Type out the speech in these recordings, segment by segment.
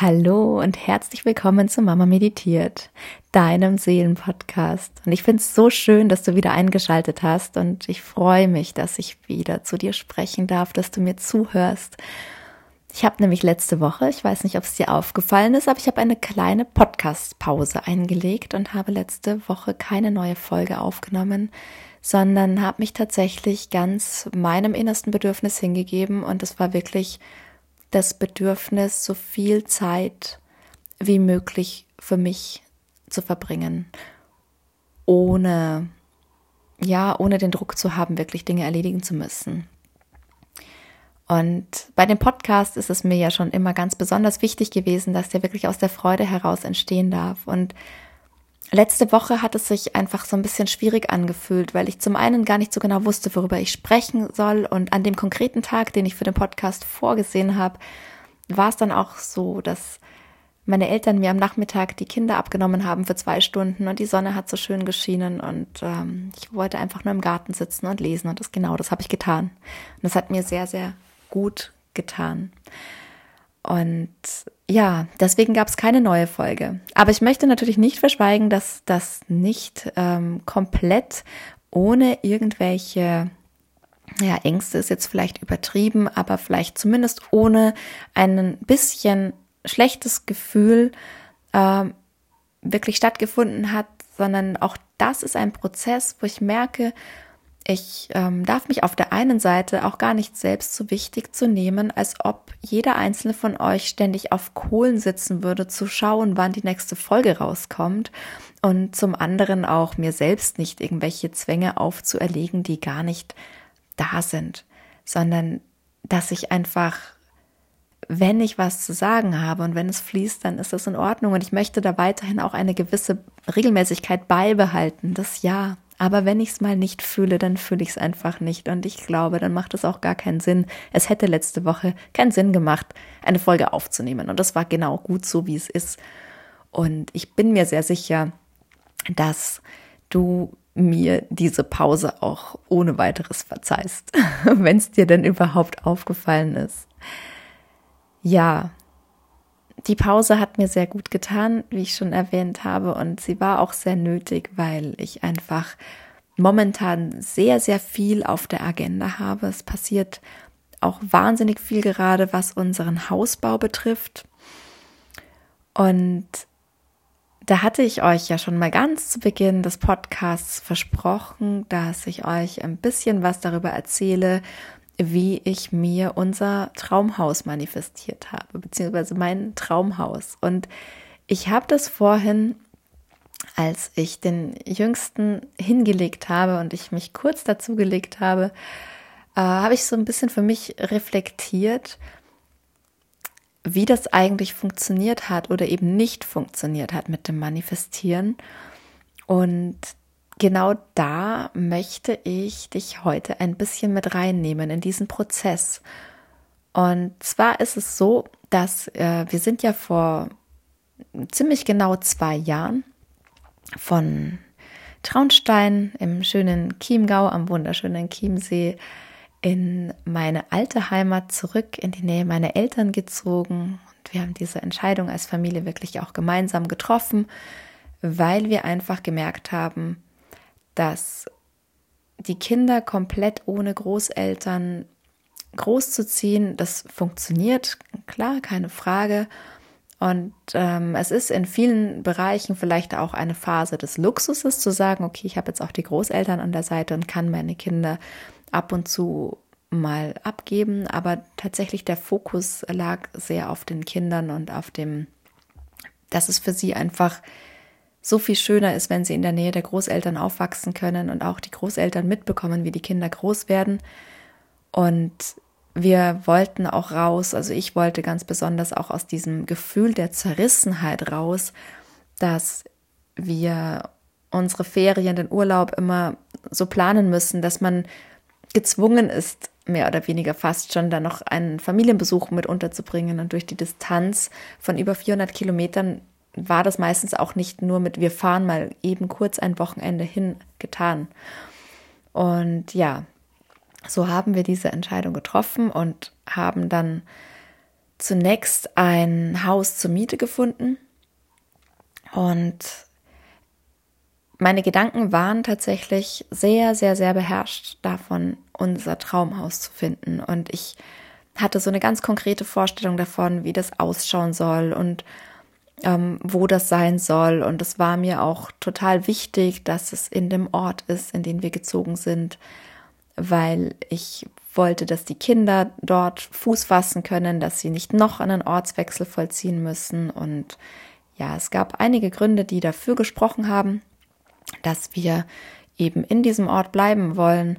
Hallo und herzlich willkommen zu Mama Meditiert, deinem Seelenpodcast. Und ich finde es so schön, dass du wieder eingeschaltet hast und ich freue mich, dass ich wieder zu dir sprechen darf, dass du mir zuhörst. Ich habe nämlich letzte Woche, ich weiß nicht, ob es dir aufgefallen ist, aber ich habe eine kleine Podcast-Pause eingelegt und habe letzte Woche keine neue Folge aufgenommen, sondern habe mich tatsächlich ganz meinem innersten Bedürfnis hingegeben und es war wirklich das Bedürfnis, so viel Zeit wie möglich für mich zu verbringen, ohne, ja, ohne den Druck zu haben, wirklich Dinge erledigen zu müssen. Und bei dem Podcast ist es mir ja schon immer ganz besonders wichtig gewesen, dass der wirklich aus der Freude heraus entstehen darf. Und letzte Woche hat es sich einfach so ein bisschen schwierig angefühlt, weil ich zum einen gar nicht so genau wusste, worüber ich sprechen soll. Und an dem konkreten Tag, den ich für den Podcast vorgesehen habe, war es dann auch so, dass meine Eltern mir am Nachmittag die Kinder abgenommen haben für zwei Stunden und die Sonne hat so schön geschienen und ähm, ich wollte einfach nur im Garten sitzen und lesen und das genau, das habe ich getan. Und das hat mir sehr, sehr gut getan. Und ja, deswegen gab es keine neue Folge. Aber ich möchte natürlich nicht verschweigen, dass das nicht ähm, komplett ohne irgendwelche ja, Ängste ist jetzt vielleicht übertrieben, aber vielleicht zumindest ohne ein bisschen schlechtes Gefühl äh, wirklich stattgefunden hat, sondern auch das ist ein Prozess, wo ich merke, ich ähm, darf mich auf der einen Seite auch gar nicht selbst so wichtig zu nehmen, als ob jeder einzelne von euch ständig auf Kohlen sitzen würde, zu schauen, wann die nächste Folge rauskommt. Und zum anderen auch mir selbst nicht irgendwelche Zwänge aufzuerlegen, die gar nicht da sind, sondern dass ich einfach, wenn ich was zu sagen habe und wenn es fließt, dann ist das in Ordnung. Und ich möchte da weiterhin auch eine gewisse Regelmäßigkeit beibehalten. Das ja. Aber wenn ich es mal nicht fühle, dann fühle ich es einfach nicht. Und ich glaube, dann macht es auch gar keinen Sinn. Es hätte letzte Woche keinen Sinn gemacht, eine Folge aufzunehmen. Und das war genau gut so, wie es ist. Und ich bin mir sehr sicher, dass du mir diese Pause auch ohne weiteres verzeihst, wenn es dir denn überhaupt aufgefallen ist. Ja, die Pause hat mir sehr gut getan, wie ich schon erwähnt habe, und sie war auch sehr nötig, weil ich einfach momentan sehr, sehr viel auf der Agenda habe. Es passiert auch wahnsinnig viel gerade, was unseren Hausbau betrifft. Und da hatte ich euch ja schon mal ganz zu Beginn des Podcasts versprochen, dass ich euch ein bisschen was darüber erzähle, wie ich mir unser Traumhaus manifestiert habe, beziehungsweise mein Traumhaus. Und ich habe das vorhin, als ich den Jüngsten hingelegt habe und ich mich kurz dazu gelegt habe, äh, habe ich so ein bisschen für mich reflektiert, wie das eigentlich funktioniert hat oder eben nicht funktioniert hat mit dem Manifestieren. Und genau da möchte ich dich heute ein bisschen mit reinnehmen in diesen Prozess. Und zwar ist es so, dass äh, wir sind ja vor ziemlich genau zwei Jahren von Traunstein im schönen Chiemgau am wunderschönen Chiemsee in meine alte Heimat zurück in die Nähe meiner Eltern gezogen. Und wir haben diese Entscheidung als Familie wirklich auch gemeinsam getroffen, weil wir einfach gemerkt haben, dass die Kinder komplett ohne Großeltern großzuziehen, das funktioniert, klar, keine Frage. Und ähm, es ist in vielen Bereichen vielleicht auch eine Phase des Luxuses zu sagen, okay, ich habe jetzt auch die Großeltern an der Seite und kann meine Kinder ab und zu mal abgeben, aber tatsächlich der Fokus lag sehr auf den Kindern und auf dem, dass es für sie einfach so viel schöner ist, wenn sie in der Nähe der Großeltern aufwachsen können und auch die Großeltern mitbekommen, wie die Kinder groß werden. Und wir wollten auch raus, also ich wollte ganz besonders auch aus diesem Gefühl der Zerrissenheit raus, dass wir unsere Ferien, den Urlaub immer so planen müssen, dass man gezwungen ist, mehr oder weniger fast schon da noch einen Familienbesuch mit unterzubringen und durch die Distanz von über 400 Kilometern war das meistens auch nicht nur mit wir fahren mal eben kurz ein Wochenende hin getan. Und ja, so haben wir diese Entscheidung getroffen und haben dann zunächst ein Haus zur Miete gefunden und meine Gedanken waren tatsächlich sehr, sehr, sehr beherrscht davon, unser Traumhaus zu finden. Und ich hatte so eine ganz konkrete Vorstellung davon, wie das ausschauen soll und ähm, wo das sein soll. Und es war mir auch total wichtig, dass es in dem Ort ist, in den wir gezogen sind, weil ich wollte, dass die Kinder dort Fuß fassen können, dass sie nicht noch einen Ortswechsel vollziehen müssen. Und ja, es gab einige Gründe, die dafür gesprochen haben, dass wir eben in diesem Ort bleiben wollen.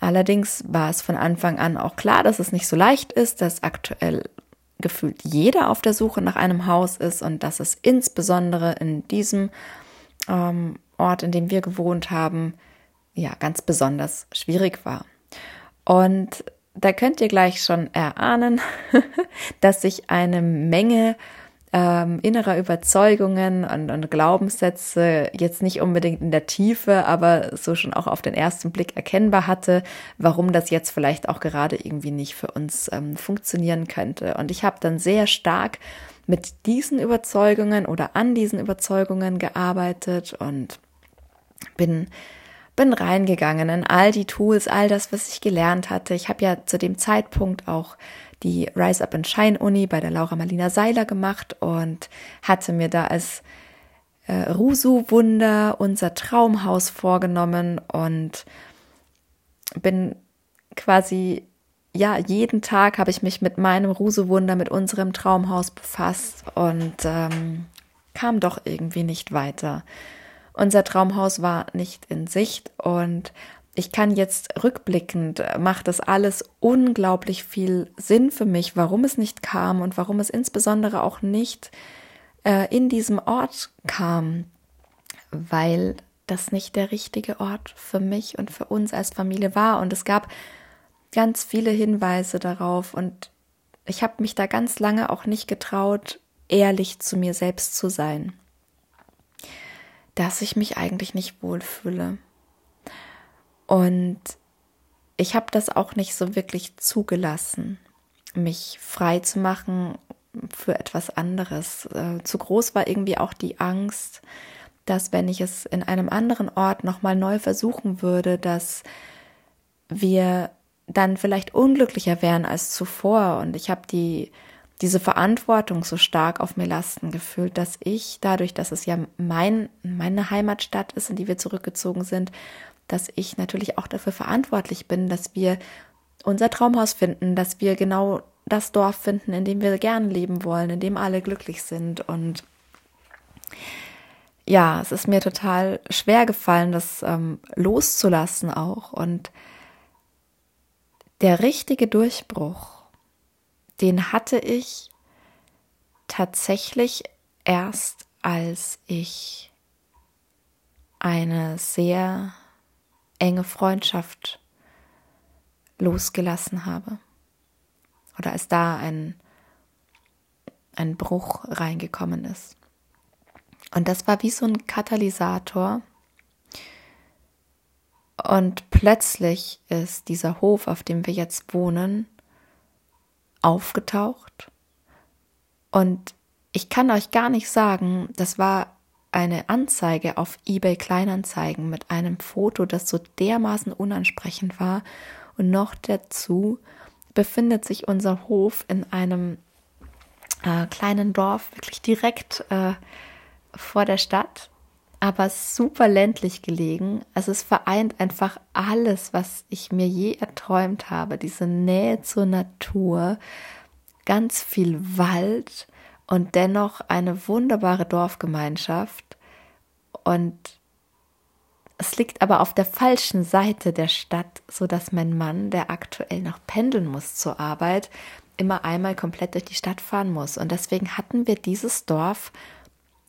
Allerdings war es von Anfang an auch klar, dass es nicht so leicht ist, dass aktuell gefühlt jeder auf der Suche nach einem Haus ist und dass es insbesondere in diesem ähm, Ort, in dem wir gewohnt haben, ja, ganz besonders schwierig war. Und da könnt ihr gleich schon erahnen, dass sich eine Menge ähm, innerer Überzeugungen und, und Glaubenssätze jetzt nicht unbedingt in der Tiefe, aber so schon auch auf den ersten Blick erkennbar hatte, warum das jetzt vielleicht auch gerade irgendwie nicht für uns ähm, funktionieren könnte. Und ich habe dann sehr stark mit diesen Überzeugungen oder an diesen Überzeugungen gearbeitet und bin bin reingegangen in all die Tools, all das, was ich gelernt hatte. Ich habe ja zu dem Zeitpunkt auch die Rise Up and Shine Uni bei der Laura Marlina Seiler gemacht und hatte mir da als äh, Rusu-Wunder unser Traumhaus vorgenommen und bin quasi, ja, jeden Tag habe ich mich mit meinem Rusu-Wunder, mit unserem Traumhaus befasst und ähm, kam doch irgendwie nicht weiter. Unser Traumhaus war nicht in Sicht und ich kann jetzt rückblickend, äh, macht das alles unglaublich viel Sinn für mich, warum es nicht kam und warum es insbesondere auch nicht äh, in diesem Ort kam, weil das nicht der richtige Ort für mich und für uns als Familie war. Und es gab ganz viele Hinweise darauf und ich habe mich da ganz lange auch nicht getraut, ehrlich zu mir selbst zu sein, dass ich mich eigentlich nicht wohlfühle und ich habe das auch nicht so wirklich zugelassen, mich frei zu machen für etwas anderes. Äh, zu groß war irgendwie auch die Angst, dass wenn ich es in einem anderen Ort nochmal neu versuchen würde, dass wir dann vielleicht unglücklicher wären als zuvor. Und ich habe die, diese Verantwortung so stark auf mir lasten gefühlt, dass ich dadurch, dass es ja mein, meine Heimatstadt ist, in die wir zurückgezogen sind, dass ich natürlich auch dafür verantwortlich bin, dass wir unser Traumhaus finden, dass wir genau das Dorf finden, in dem wir gerne leben wollen, in dem alle glücklich sind. Und ja, es ist mir total schwer gefallen, das ähm, loszulassen auch. Und der richtige Durchbruch, den hatte ich tatsächlich erst, als ich eine sehr enge Freundschaft losgelassen habe. Oder als da ein, ein Bruch reingekommen ist. Und das war wie so ein Katalysator. Und plötzlich ist dieser Hof, auf dem wir jetzt wohnen, aufgetaucht. Und ich kann euch gar nicht sagen, das war eine Anzeige auf eBay Kleinanzeigen mit einem Foto, das so dermaßen unansprechend war. Und noch dazu befindet sich unser Hof in einem äh, kleinen Dorf, wirklich direkt äh, vor der Stadt, aber super ländlich gelegen. Also es vereint einfach alles, was ich mir je erträumt habe. Diese Nähe zur Natur, ganz viel Wald, und dennoch eine wunderbare Dorfgemeinschaft. Und es liegt aber auf der falschen Seite der Stadt, so dass mein Mann, der aktuell noch pendeln muss zur Arbeit, immer einmal komplett durch die Stadt fahren muss. Und deswegen hatten wir dieses Dorf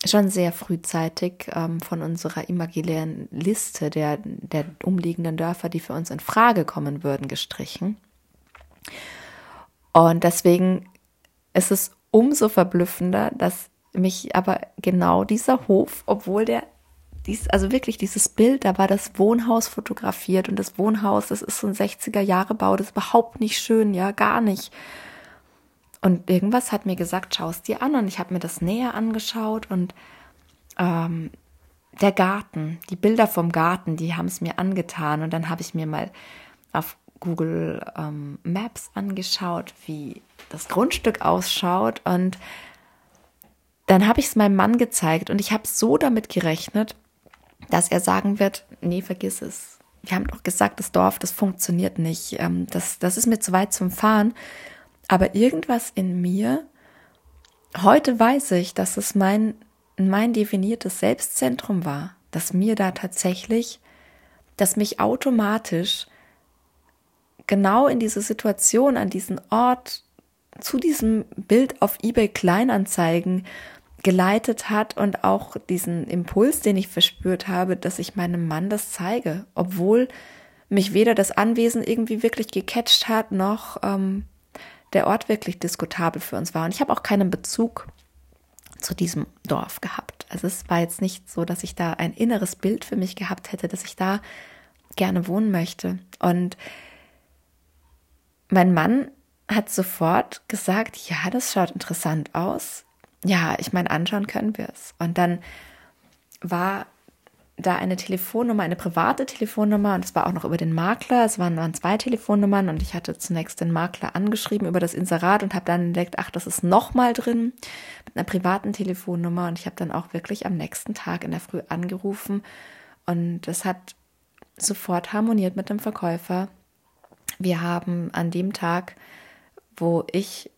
schon sehr frühzeitig ähm, von unserer imaginären Liste der, der umliegenden Dörfer, die für uns in Frage kommen würden, gestrichen. Und deswegen ist es umso verblüffender, dass mich aber genau dieser Hof, obwohl der dies, also wirklich dieses Bild, da war das Wohnhaus fotografiert und das Wohnhaus, das ist so ein 60er Jahre Bau, das ist überhaupt nicht schön, ja, gar nicht. Und irgendwas hat mir gesagt, schau es dir an. Und ich habe mir das näher angeschaut und ähm, der Garten, die Bilder vom Garten, die haben es mir angetan. Und dann habe ich mir mal auf Google ähm, Maps angeschaut, wie das Grundstück ausschaut. Und dann habe ich es meinem Mann gezeigt und ich habe so damit gerechnet, dass er sagen wird, nee, vergiss es. Wir haben doch gesagt, das Dorf, das funktioniert nicht. Ähm, das, das ist mir zu weit zum Fahren. Aber irgendwas in mir, heute weiß ich, dass es mein, mein definiertes Selbstzentrum war, dass mir da tatsächlich, dass mich automatisch genau in diese Situation, an diesen Ort, zu diesem Bild auf eBay Kleinanzeigen geleitet hat und auch diesen Impuls, den ich verspürt habe, dass ich meinem Mann das zeige, obwohl mich weder das Anwesen irgendwie wirklich gecatcht hat, noch ähm, der Ort wirklich diskutabel für uns war. Und ich habe auch keinen Bezug zu diesem Dorf gehabt. Also es war jetzt nicht so, dass ich da ein inneres Bild für mich gehabt hätte, dass ich da gerne wohnen möchte. Und mein Mann hat sofort gesagt, ja, das schaut interessant aus. Ja, ich meine, anschauen können wir es. Und dann war da eine Telefonnummer, eine private Telefonnummer und es war auch noch über den Makler. Es waren, waren zwei Telefonnummern und ich hatte zunächst den Makler angeschrieben über das Inserat und habe dann entdeckt, ach, das ist nochmal drin mit einer privaten Telefonnummer und ich habe dann auch wirklich am nächsten Tag in der Früh angerufen und das hat sofort harmoniert mit dem Verkäufer. Wir haben an dem Tag, wo ich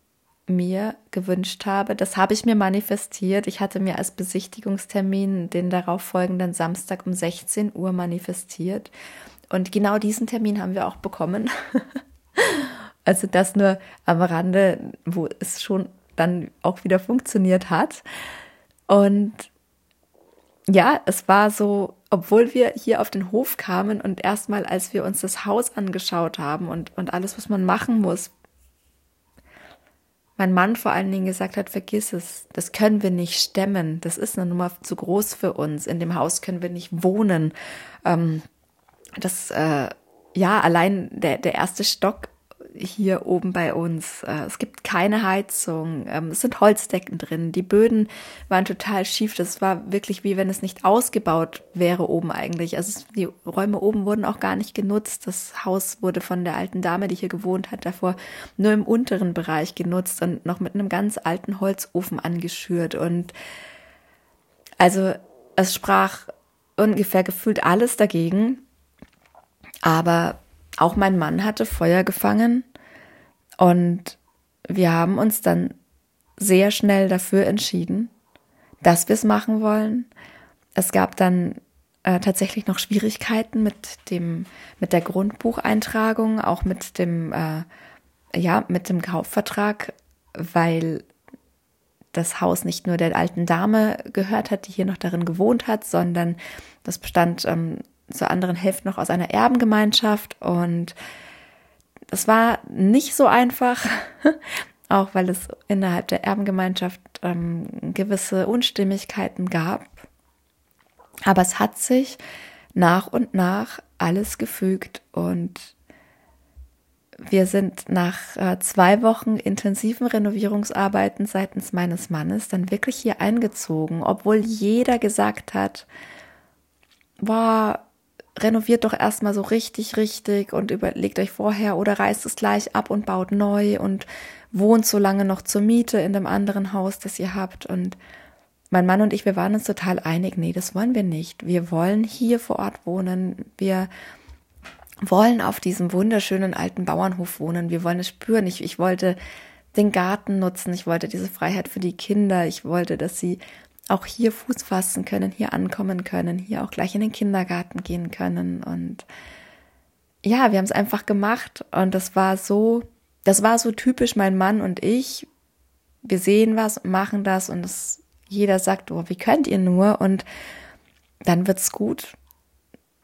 mir gewünscht habe. Das habe ich mir manifestiert. Ich hatte mir als Besichtigungstermin den darauffolgenden Samstag um 16 Uhr manifestiert. Und genau diesen Termin haben wir auch bekommen. also das nur am Rande, wo es schon dann auch wieder funktioniert hat. Und ja, es war so, obwohl wir hier auf den Hof kamen und erstmal, als wir uns das Haus angeschaut haben und, und alles, was man machen muss, mein Mann vor allen Dingen gesagt hat, vergiss es, das können wir nicht stemmen, das ist eine Nummer zu groß für uns, in dem Haus können wir nicht wohnen. Ähm, das, äh, ja, allein der, der erste Stock hier oben bei uns. Äh, es gibt keine Heizung. Ähm, es sind Holzdecken drin. Die Böden waren total schief. Das war wirklich wie wenn es nicht ausgebaut wäre oben eigentlich. Also die Räume oben wurden auch gar nicht genutzt. Das Haus wurde von der alten Dame, die hier gewohnt hat, davor nur im unteren Bereich genutzt und noch mit einem ganz alten Holzofen angeschürt. Und also es sprach ungefähr gefühlt alles dagegen. Aber auch mein Mann hatte Feuer gefangen und wir haben uns dann sehr schnell dafür entschieden, dass wir es machen wollen. Es gab dann äh, tatsächlich noch Schwierigkeiten mit dem mit der Grundbucheintragung, auch mit dem äh, ja mit dem Kaufvertrag, weil das Haus nicht nur der alten Dame gehört hat, die hier noch darin gewohnt hat, sondern das bestand ähm, zur anderen Hälfte noch aus einer Erbengemeinschaft und es war nicht so einfach, auch weil es innerhalb der Erbengemeinschaft ähm, gewisse Unstimmigkeiten gab. Aber es hat sich nach und nach alles gefügt und wir sind nach äh, zwei Wochen intensiven Renovierungsarbeiten seitens meines Mannes dann wirklich hier eingezogen, obwohl jeder gesagt hat, boah, renoviert doch erstmal so richtig, richtig und überlegt euch vorher oder reißt es gleich ab und baut neu und wohnt so lange noch zur Miete in dem anderen Haus, das ihr habt. Und mein Mann und ich, wir waren uns total einig, nee, das wollen wir nicht. Wir wollen hier vor Ort wohnen. Wir wollen auf diesem wunderschönen alten Bauernhof wohnen. Wir wollen es spüren. Ich, ich wollte den Garten nutzen. Ich wollte diese Freiheit für die Kinder. Ich wollte, dass sie auch hier Fuß fassen können, hier ankommen können, hier auch gleich in den Kindergarten gehen können. Und ja, wir haben es einfach gemacht und das war so, das war so typisch mein Mann und ich. Wir sehen was, machen das und es, jeder sagt, oh, wie könnt ihr nur? Und dann wird's gut.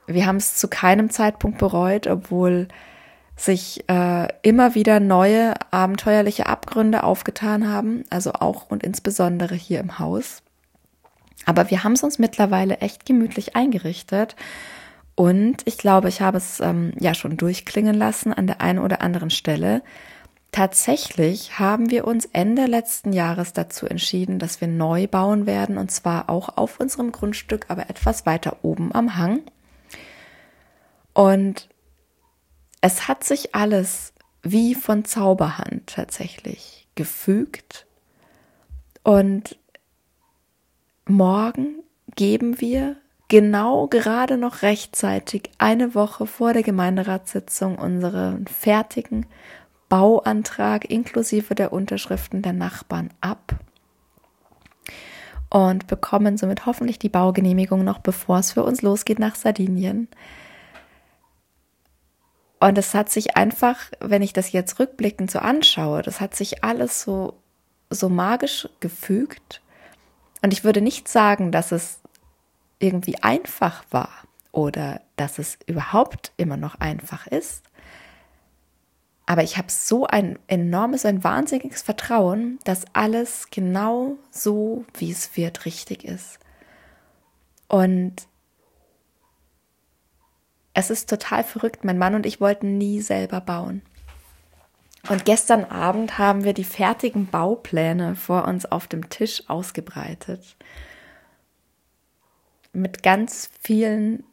Wir haben es zu keinem Zeitpunkt bereut, obwohl sich äh, immer wieder neue abenteuerliche Abgründe aufgetan haben, also auch und insbesondere hier im Haus. Aber wir haben es uns mittlerweile echt gemütlich eingerichtet. Und ich glaube, ich habe es ähm, ja schon durchklingen lassen an der einen oder anderen Stelle, tatsächlich haben wir uns Ende letzten Jahres dazu entschieden, dass wir neu bauen werden und zwar auch auf unserem Grundstück, aber etwas weiter oben am Hang. Und es hat sich alles wie von Zauberhand tatsächlich gefügt. Und morgen geben wir genau gerade noch rechtzeitig eine Woche vor der Gemeinderatssitzung unseren fertigen Bauantrag inklusive der Unterschriften der Nachbarn ab und bekommen somit hoffentlich die Baugenehmigung noch bevor es für uns losgeht nach Sardinien. Und es hat sich einfach, wenn ich das jetzt rückblickend so anschaue, das hat sich alles so, so magisch gefügt. Und ich würde nicht sagen, dass es irgendwie einfach war oder dass es überhaupt immer noch einfach ist. Aber ich habe so ein enormes, ein wahnsinniges Vertrauen, dass alles genau so, wie es wird, richtig ist. Und es ist total verrückt. Mein Mann und ich wollten nie selber bauen. Und gestern Abend haben wir die fertigen Baupläne vor uns auf dem Tisch ausgebreitet. Mit ganz vielen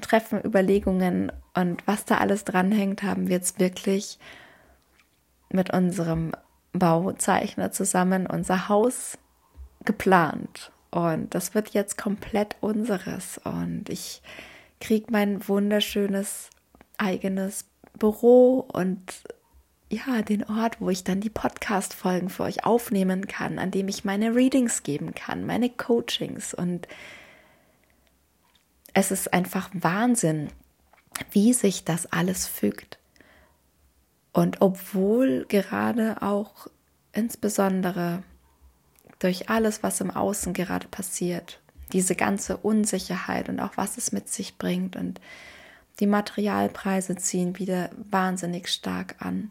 Treffen, Überlegungen und was da alles dranhängt, haben wir jetzt wirklich mit unserem Bauzeichner zusammen unser Haus geplant. Und das wird jetzt komplett unseres. Und ich kriege mein wunderschönes eigenes Büro und ja, den Ort, wo ich dann die Podcast-Folgen für euch aufnehmen kann, an dem ich meine Readings geben kann, meine Coachings. Und es ist einfach Wahnsinn, wie sich das alles fügt. Und obwohl gerade auch insbesondere durch alles, was im Außen gerade passiert, diese ganze Unsicherheit und auch was es mit sich bringt und die Materialpreise ziehen wieder wahnsinnig stark an.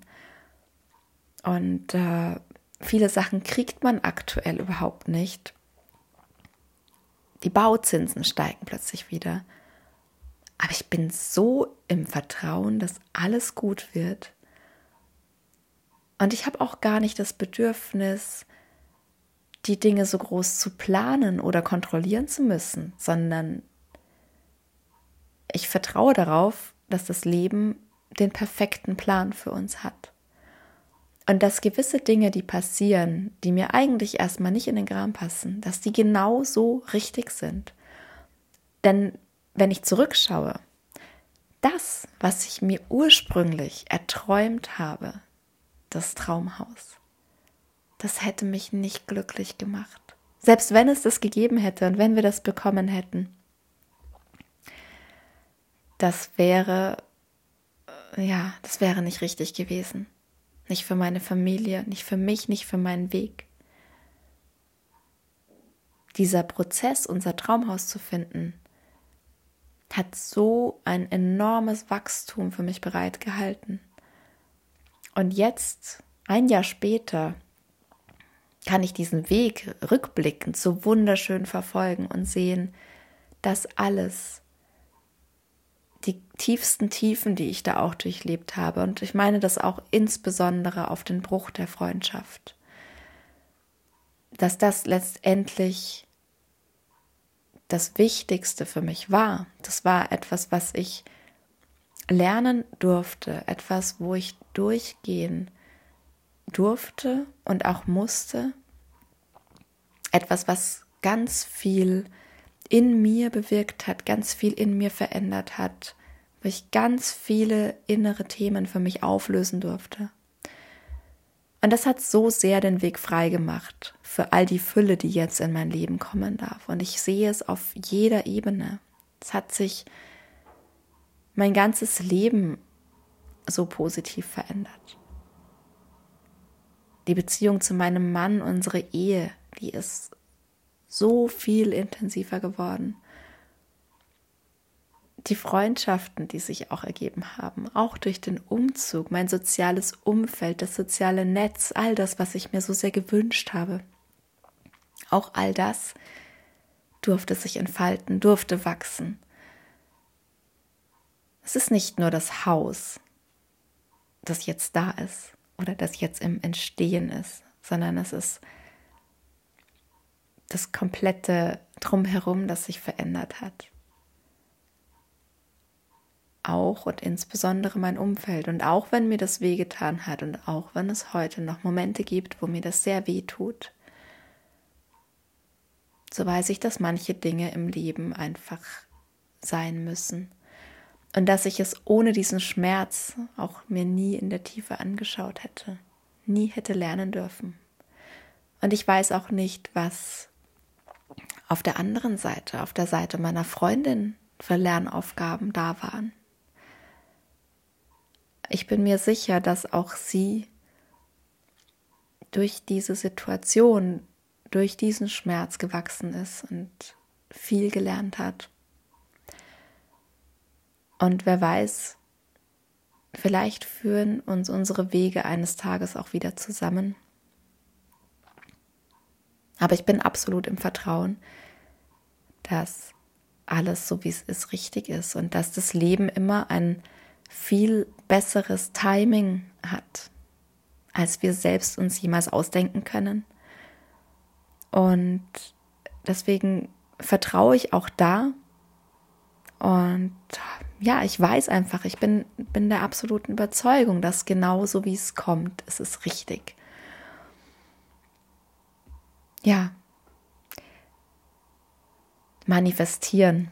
Und äh, viele Sachen kriegt man aktuell überhaupt nicht. Die Bauzinsen steigen plötzlich wieder. Aber ich bin so im Vertrauen, dass alles gut wird. Und ich habe auch gar nicht das Bedürfnis, die Dinge so groß zu planen oder kontrollieren zu müssen, sondern ich vertraue darauf, dass das Leben den perfekten Plan für uns hat. Und dass gewisse Dinge, die passieren, die mir eigentlich erstmal nicht in den Kram passen, dass die genau so richtig sind. Denn wenn ich zurückschaue, das, was ich mir ursprünglich erträumt habe, das Traumhaus. Das hätte mich nicht glücklich gemacht. Selbst wenn es das gegeben hätte und wenn wir das bekommen hätten. Das wäre, ja, das wäre nicht richtig gewesen. Nicht für meine Familie, nicht für mich, nicht für meinen Weg. Dieser Prozess, unser Traumhaus zu finden, hat so ein enormes Wachstum für mich bereitgehalten. Und jetzt, ein Jahr später, kann ich diesen Weg rückblickend so wunderschön verfolgen und sehen, dass alles, die tiefsten Tiefen, die ich da auch durchlebt habe, und ich meine das auch insbesondere auf den Bruch der Freundschaft, dass das letztendlich das Wichtigste für mich war. Das war etwas, was ich lernen durfte, etwas, wo ich durchgehen durfte und auch musste. Etwas, was ganz viel in mir bewirkt hat, ganz viel in mir verändert hat, wo ich ganz viele innere Themen für mich auflösen durfte. Und das hat so sehr den Weg frei gemacht für all die Fülle, die jetzt in mein Leben kommen darf. Und ich sehe es auf jeder Ebene. Es hat sich mein ganzes Leben so positiv verändert. Die Beziehung zu meinem Mann, unsere Ehe, die ist so viel intensiver geworden. Die Freundschaften, die sich auch ergeben haben, auch durch den Umzug, mein soziales Umfeld, das soziale Netz, all das, was ich mir so sehr gewünscht habe. Auch all das durfte sich entfalten, durfte wachsen. Es ist nicht nur das Haus, das jetzt da ist oder das jetzt im Entstehen ist, sondern es ist das komplette Drumherum, das sich verändert hat. Auch und insbesondere mein Umfeld. Und auch wenn mir das wehgetan hat und auch wenn es heute noch Momente gibt, wo mir das sehr weh tut, so weiß ich, dass manche Dinge im Leben einfach sein müssen. Und dass ich es ohne diesen Schmerz auch mir nie in der Tiefe angeschaut hätte, nie hätte lernen dürfen. Und ich weiß auch nicht, was auf der anderen Seite, auf der Seite meiner Freundin für Lernaufgaben da waren. Ich bin mir sicher, dass auch sie durch diese Situation, durch diesen Schmerz gewachsen ist und viel gelernt hat. Und wer weiß, vielleicht führen uns unsere Wege eines Tages auch wieder zusammen. Aber ich bin absolut im Vertrauen, dass alles so wie es ist richtig ist und dass das Leben immer ein viel besseres Timing hat, als wir selbst uns jemals ausdenken können. Und deswegen vertraue ich auch da. Und ja, ich weiß einfach, ich bin, bin der absoluten Überzeugung, dass genauso wie es kommt, es ist richtig. Ja. Manifestieren.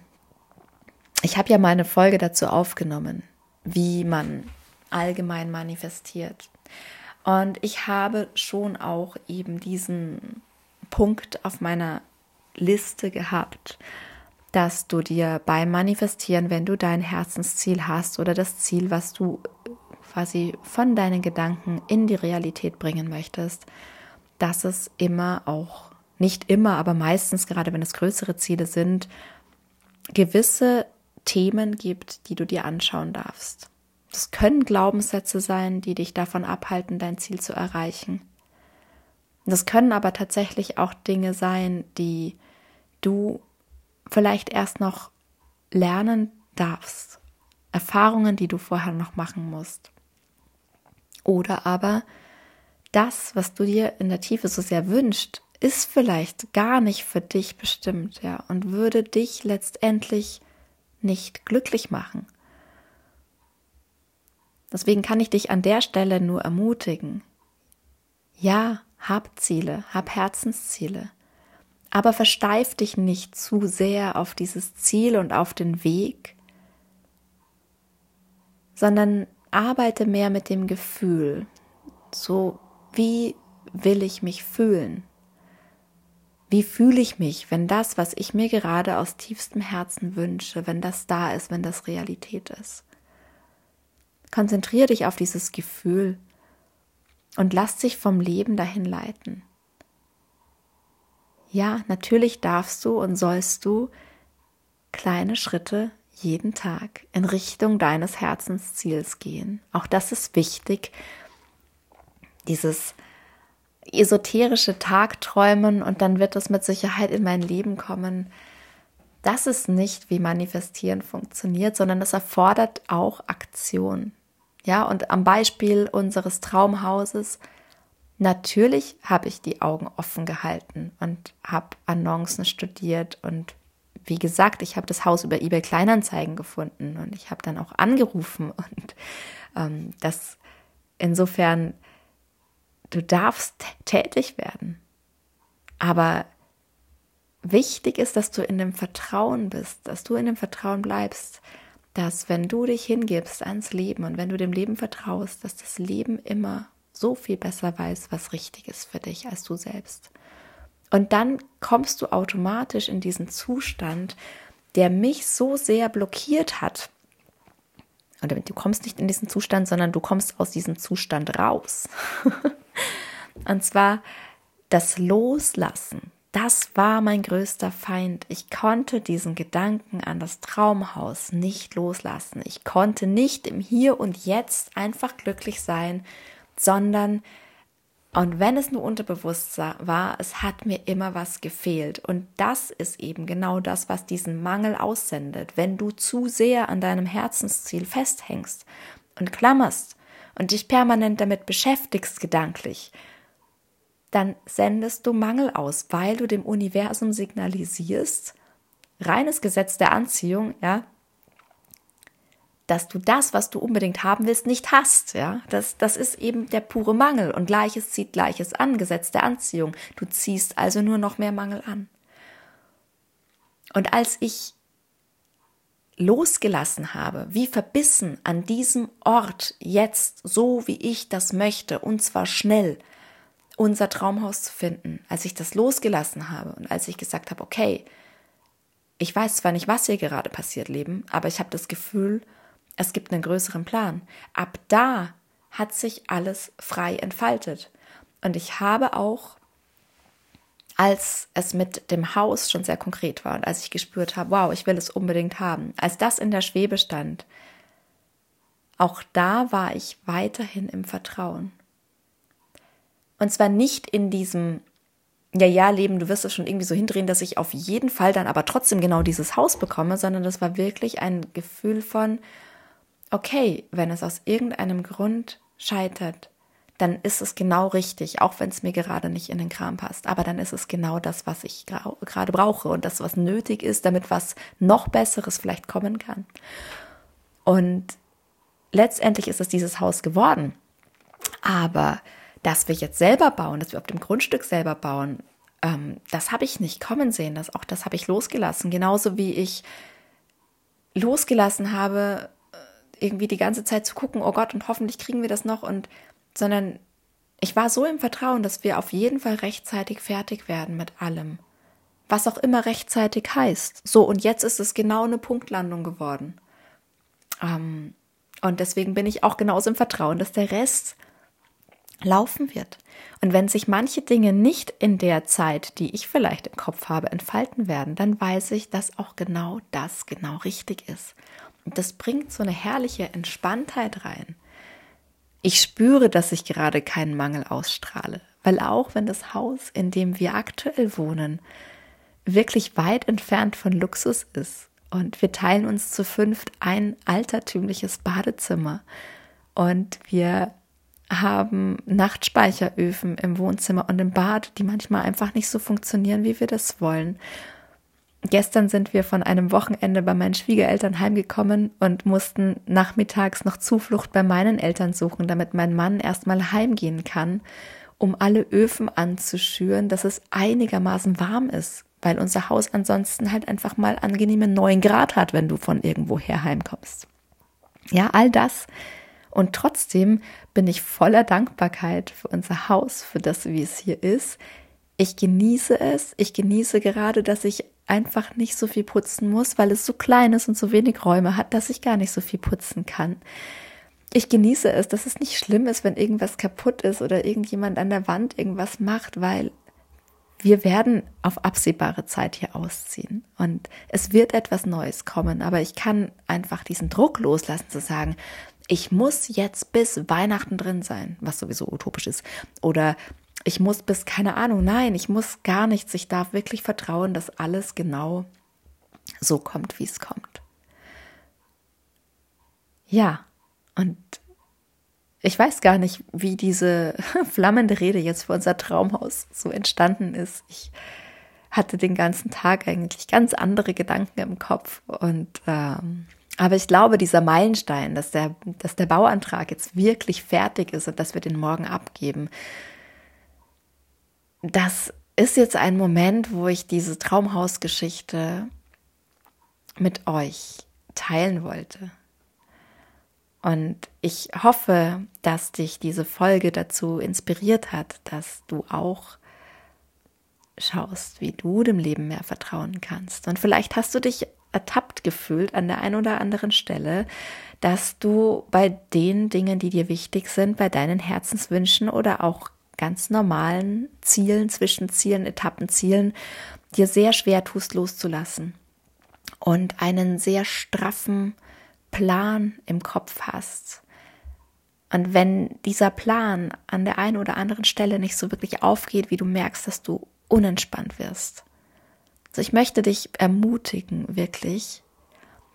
Ich habe ja mal eine Folge dazu aufgenommen, wie man allgemein manifestiert. Und ich habe schon auch eben diesen Punkt auf meiner Liste gehabt, dass du dir beim Manifestieren, wenn du dein Herzensziel hast oder das Ziel, was du quasi von deinen Gedanken in die Realität bringen möchtest, dass es immer auch, nicht immer, aber meistens, gerade wenn es größere Ziele sind, gewisse Themen gibt, die du dir anschauen darfst. Das können Glaubenssätze sein, die dich davon abhalten, dein Ziel zu erreichen. Das können aber tatsächlich auch Dinge sein, die du vielleicht erst noch lernen darfst. Erfahrungen, die du vorher noch machen musst. Oder aber das, was du dir in der Tiefe so sehr wünscht, ist vielleicht gar nicht für dich bestimmt, ja, und würde dich letztendlich nicht glücklich machen. Deswegen kann ich dich an der Stelle nur ermutigen. Ja, hab Ziele, hab Herzensziele. Aber versteif dich nicht zu sehr auf dieses Ziel und auf den Weg, sondern arbeite mehr mit dem Gefühl. So, wie will ich mich fühlen? Wie fühle ich mich, wenn das, was ich mir gerade aus tiefstem Herzen wünsche, wenn das da ist, wenn das Realität ist? Konzentriere dich auf dieses Gefühl und lass dich vom Leben dahin leiten. Ja, natürlich darfst du und sollst du kleine Schritte jeden Tag in Richtung deines Herzensziels gehen. Auch das ist wichtig. Dieses esoterische Tagträumen und dann wird es mit Sicherheit in mein Leben kommen. Das ist nicht, wie Manifestieren funktioniert, sondern es erfordert auch Aktion. Ja, und am Beispiel unseres Traumhauses, natürlich habe ich die Augen offen gehalten und habe Annoncen studiert und wie gesagt, ich habe das Haus über eBay Kleinanzeigen gefunden und ich habe dann auch angerufen und ähm, das insofern, du darfst tätig werden. Aber wichtig ist, dass du in dem Vertrauen bist, dass du in dem Vertrauen bleibst, dass wenn du dich hingibst ans Leben und wenn du dem Leben vertraust, dass das Leben immer so viel besser weiß, was richtig ist für dich als du selbst. Und dann kommst du automatisch in diesen Zustand, der mich so sehr blockiert hat. Oder du kommst nicht in diesen Zustand, sondern du kommst aus diesem Zustand raus. und zwar das Loslassen das war mein größter Feind. Ich konnte diesen Gedanken an das Traumhaus nicht loslassen. Ich konnte nicht im Hier und Jetzt einfach glücklich sein, sondern, und wenn es nur unterbewusst war, es hat mir immer was gefehlt. Und das ist eben genau das, was diesen Mangel aussendet. Wenn du zu sehr an deinem Herzensziel festhängst und klammerst und dich permanent damit beschäftigst gedanklich, dann sendest du Mangel aus, weil du dem Universum signalisierst, reines Gesetz der Anziehung, ja, dass du das, was du unbedingt haben willst, nicht hast. Ja, das, das ist eben der pure Mangel und Gleiches zieht Gleiches an, Gesetz der Anziehung. Du ziehst also nur noch mehr Mangel an. Und als ich losgelassen habe, wie verbissen an diesem Ort jetzt, so wie ich das möchte, und zwar schnell, unser Traumhaus zu finden, als ich das losgelassen habe und als ich gesagt habe, okay, ich weiß zwar nicht, was hier gerade passiert, Leben, aber ich habe das Gefühl, es gibt einen größeren Plan. Ab da hat sich alles frei entfaltet. Und ich habe auch, als es mit dem Haus schon sehr konkret war und als ich gespürt habe, wow, ich will es unbedingt haben, als das in der Schwebe stand, auch da war ich weiterhin im Vertrauen. Und zwar nicht in diesem, ja, ja, Leben, du wirst es schon irgendwie so hindrehen, dass ich auf jeden Fall dann aber trotzdem genau dieses Haus bekomme, sondern das war wirklich ein Gefühl von, okay, wenn es aus irgendeinem Grund scheitert, dann ist es genau richtig, auch wenn es mir gerade nicht in den Kram passt. Aber dann ist es genau das, was ich gerade brauche und das, was nötig ist, damit was noch Besseres vielleicht kommen kann. Und letztendlich ist es dieses Haus geworden. Aber dass wir jetzt selber bauen, dass wir auf dem Grundstück selber bauen, ähm, das habe ich nicht kommen sehen. Das, auch das habe ich losgelassen. Genauso wie ich losgelassen habe, irgendwie die ganze Zeit zu gucken, oh Gott, und hoffentlich kriegen wir das noch und, sondern ich war so im Vertrauen, dass wir auf jeden Fall rechtzeitig fertig werden mit allem. Was auch immer rechtzeitig heißt. So, und jetzt ist es genau eine Punktlandung geworden. Ähm, und deswegen bin ich auch genauso im Vertrauen, dass der Rest laufen wird. Und wenn sich manche Dinge nicht in der Zeit, die ich vielleicht im Kopf habe, entfalten werden, dann weiß ich, dass auch genau das genau richtig ist das bringt so eine herrliche Entspanntheit rein. Ich spüre, dass ich gerade keinen Mangel ausstrahle, weil auch wenn das Haus, in dem wir aktuell wohnen, wirklich weit entfernt von Luxus ist und wir teilen uns zu fünft ein altertümliches Badezimmer und wir haben Nachtspeicheröfen im Wohnzimmer und im Bad, die manchmal einfach nicht so funktionieren, wie wir das wollen. Gestern sind wir von einem Wochenende bei meinen Schwiegereltern heimgekommen und mussten nachmittags noch Zuflucht bei meinen Eltern suchen, damit mein Mann erstmal heimgehen kann, um alle Öfen anzuschüren, dass es einigermaßen warm ist, weil unser Haus ansonsten halt einfach mal angenehme neun Grad hat, wenn du von irgendwoher heimkommst. Ja, all das. Und trotzdem bin ich voller Dankbarkeit für unser Haus, für das, wie es hier ist. Ich genieße es. Ich genieße gerade, dass ich einfach nicht so viel putzen muss, weil es so klein ist und so wenig Räume hat, dass ich gar nicht so viel putzen kann. Ich genieße es, dass es nicht schlimm ist, wenn irgendwas kaputt ist oder irgendjemand an der Wand irgendwas macht, weil wir werden auf absehbare Zeit hier ausziehen und es wird etwas Neues kommen, aber ich kann einfach diesen Druck loslassen zu sagen, ich muss jetzt bis Weihnachten drin sein, was sowieso utopisch ist, oder ich muss bis keine Ahnung, nein, ich muss gar nichts. Ich darf wirklich vertrauen, dass alles genau so kommt, wie es kommt. Ja, und ich weiß gar nicht, wie diese flammende Rede jetzt für unser Traumhaus so entstanden ist. Ich hatte den ganzen Tag eigentlich ganz andere Gedanken im Kopf und ähm, aber ich glaube, dieser Meilenstein, dass der, dass der Bauantrag jetzt wirklich fertig ist und dass wir den morgen abgeben, das ist jetzt ein Moment, wo ich diese Traumhausgeschichte mit euch teilen wollte. Und ich hoffe, dass dich diese Folge dazu inspiriert hat, dass du auch schaust, wie du dem Leben mehr vertrauen kannst. Und vielleicht hast du dich ertappt gefühlt an der einen oder anderen Stelle, dass du bei den Dingen, die dir wichtig sind, bei deinen Herzenswünschen oder auch ganz normalen Zielen, Zwischenzielen, Etappenzielen dir sehr schwer tust loszulassen und einen sehr straffen Plan im Kopf hast. Und wenn dieser Plan an der einen oder anderen Stelle nicht so wirklich aufgeht, wie du merkst, dass du unentspannt wirst. Also ich möchte dich ermutigen, wirklich,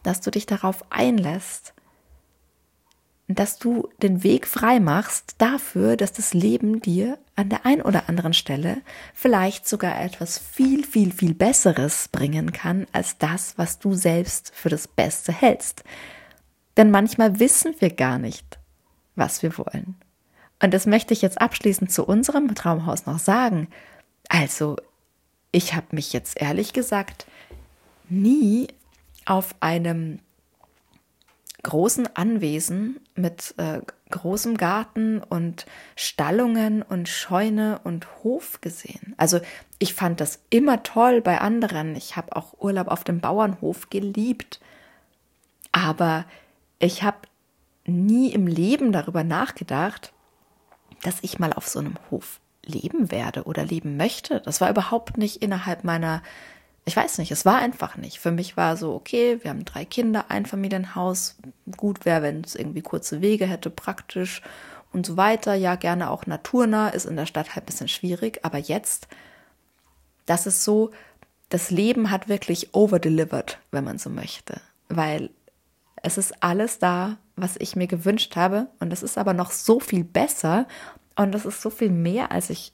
dass du dich darauf einlässt, dass du den Weg frei machst dafür, dass das Leben dir an der einen oder anderen Stelle vielleicht sogar etwas viel, viel, viel Besseres bringen kann als das, was du selbst für das Beste hältst. Denn manchmal wissen wir gar nicht, was wir wollen. Und das möchte ich jetzt abschließend zu unserem Traumhaus noch sagen. Also, ich habe mich jetzt ehrlich gesagt nie auf einem großen Anwesen mit äh, großem Garten und Stallungen und Scheune und Hof gesehen. Also ich fand das immer toll bei anderen. Ich habe auch Urlaub auf dem Bauernhof geliebt. Aber ich habe nie im Leben darüber nachgedacht, dass ich mal auf so einem Hof leben werde oder leben möchte. Das war überhaupt nicht innerhalb meiner ich weiß nicht, es war einfach nicht. Für mich war so, okay, wir haben drei Kinder, ein Familienhaus. Gut wäre, wenn es irgendwie kurze Wege hätte, praktisch und so weiter. Ja, gerne auch naturnah, ist in der Stadt halt ein bisschen schwierig. Aber jetzt, das ist so, das Leben hat wirklich overdelivered, wenn man so möchte. Weil es ist alles da, was ich mir gewünscht habe. Und es ist aber noch so viel besser. Und es ist so viel mehr, als ich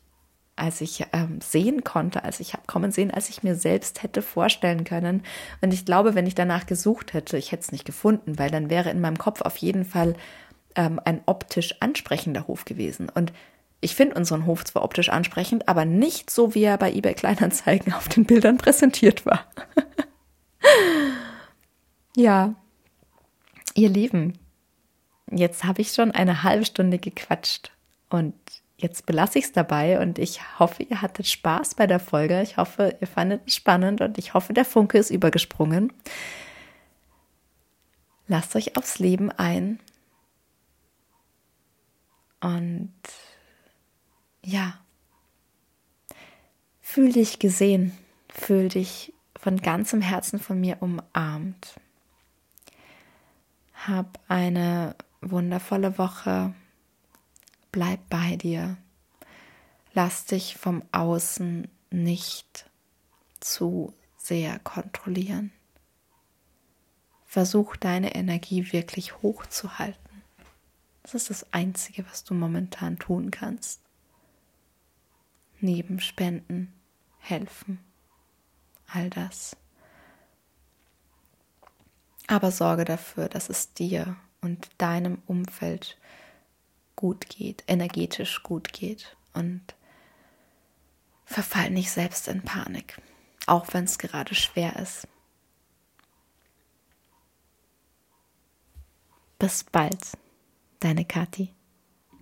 als ich ähm, sehen konnte, als ich habe kommen sehen, als ich mir selbst hätte vorstellen können. Und ich glaube, wenn ich danach gesucht hätte, ich hätte es nicht gefunden, weil dann wäre in meinem Kopf auf jeden Fall ähm, ein optisch ansprechender Hof gewesen. Und ich finde unseren Hof zwar optisch ansprechend, aber nicht so, wie er bei eBay Kleinanzeigen auf den Bildern präsentiert war. ja, ihr Lieben, jetzt habe ich schon eine halbe Stunde gequatscht und jetzt belasse ich es dabei und ich hoffe, ihr hattet Spaß bei der Folge. Ich hoffe, ihr fandet es spannend und ich hoffe, der Funke ist übergesprungen. Lasst euch aufs Leben ein. Und ja, fühl dich gesehen, fühl dich von ganzem Herzen von mir umarmt. Hab eine wundervolle Woche bleib bei dir. Lass dich vom Außen nicht zu sehr kontrollieren. Versuch deine Energie wirklich hochzuhalten. Das ist das Einzige, was du momentan tun kannst. Neben Spenden, helfen, all das. Aber sorge dafür, dass es dir und deinem Umfeld gut geht, energetisch gut geht und verfall nicht selbst in Panik, auch wenn es gerade schwer ist. Bis bald, deine Kathi.